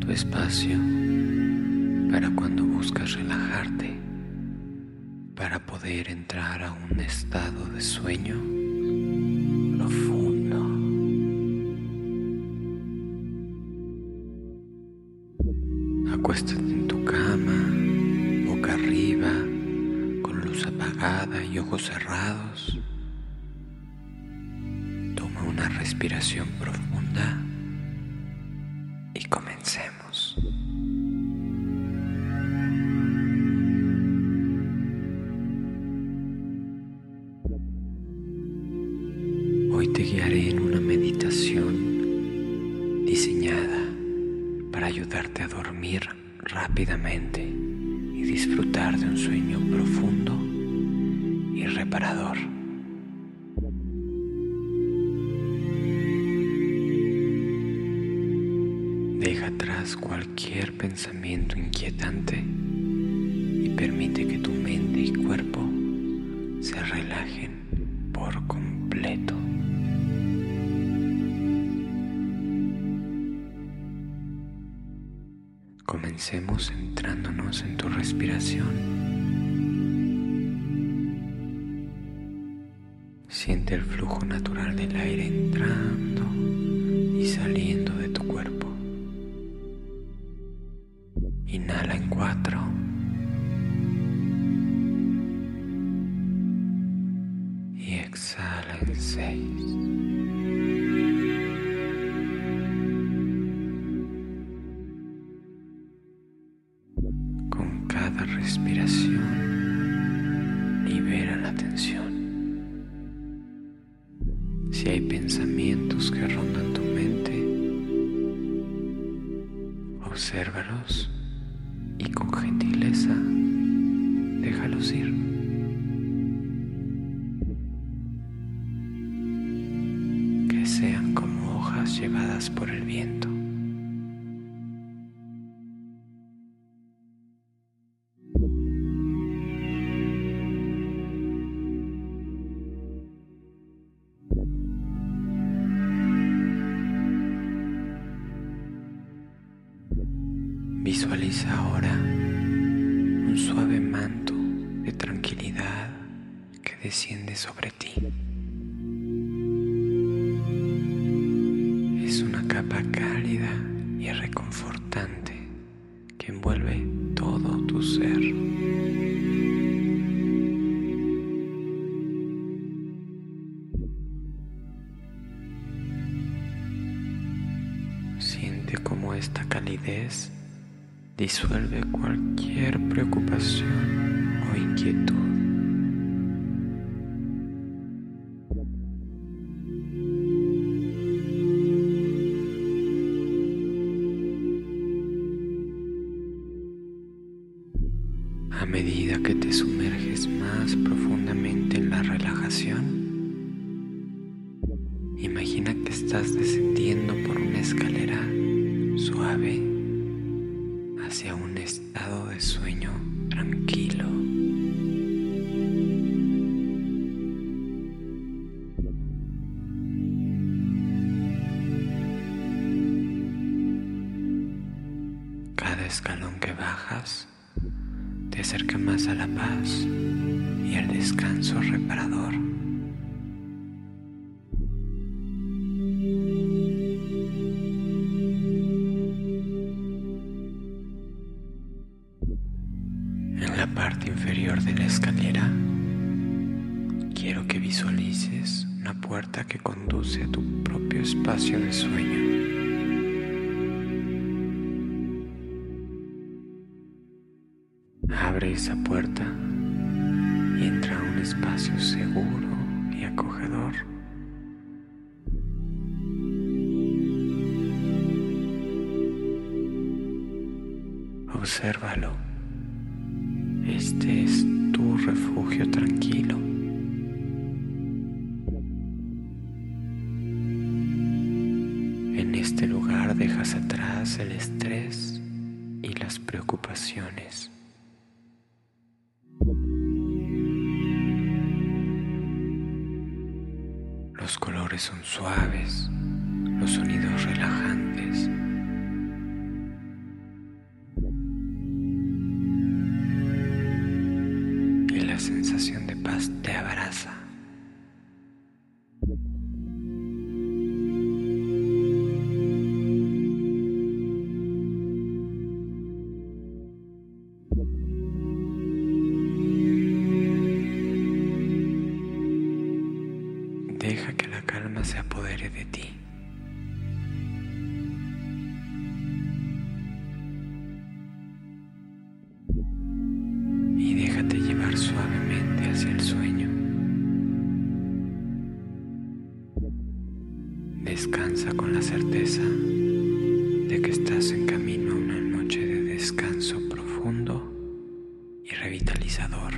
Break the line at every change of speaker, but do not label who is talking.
tu espacio para cuando buscas relajarte, para poder entrar a un estado de sueño profundo. Acuéstate en tu cama, boca arriba, con luz apagada y ojos cerrados. Respiración profunda y comencemos. Hoy te guiaré en una meditación diseñada para ayudarte a dormir rápidamente y disfrutar de un sueño profundo y reparador. Cualquier pensamiento inquietante y permite que tu mente y cuerpo se relajen por completo. Comencemos centrándonos en tu respiración. Siente el flujo natural del aire entrando y saliendo exhala en seis. Cada respiración, libera la tensión. Si hay pensamientos que rondan tu mente, obsérvalos y con gentileza déjalos ir. Llevadas por el viento. Visualiza ahora un suave manto de tranquilidad que desciende sobre ti. Capa cálida y reconfortante que envuelve todo tu ser. Siente cómo esta calidez disuelve cualquier preocupación o inquietud. A medida que te sumerges más profundamente en la relajación, imagina que estás descendiendo por una escalera suave hacia un estado de sueño tranquilo. Cada escalón que bajas te acerca más a la paz y al descanso reparador. En la parte inferior de la escalera, quiero que visualices una puerta que conduce a tu propio espacio de sueño. Abre esa puerta y entra a un espacio seguro y acogedor. Obsérvalo. Este es tu refugio tranquilo. En este lugar dejas atrás el estrés y las preocupaciones. Son suaves, los sonidos relajantes. Y la sensación de paz te abraza. Hacia el sueño. Descansa con la certeza de que estás en camino a una noche de descanso profundo y revitalizador.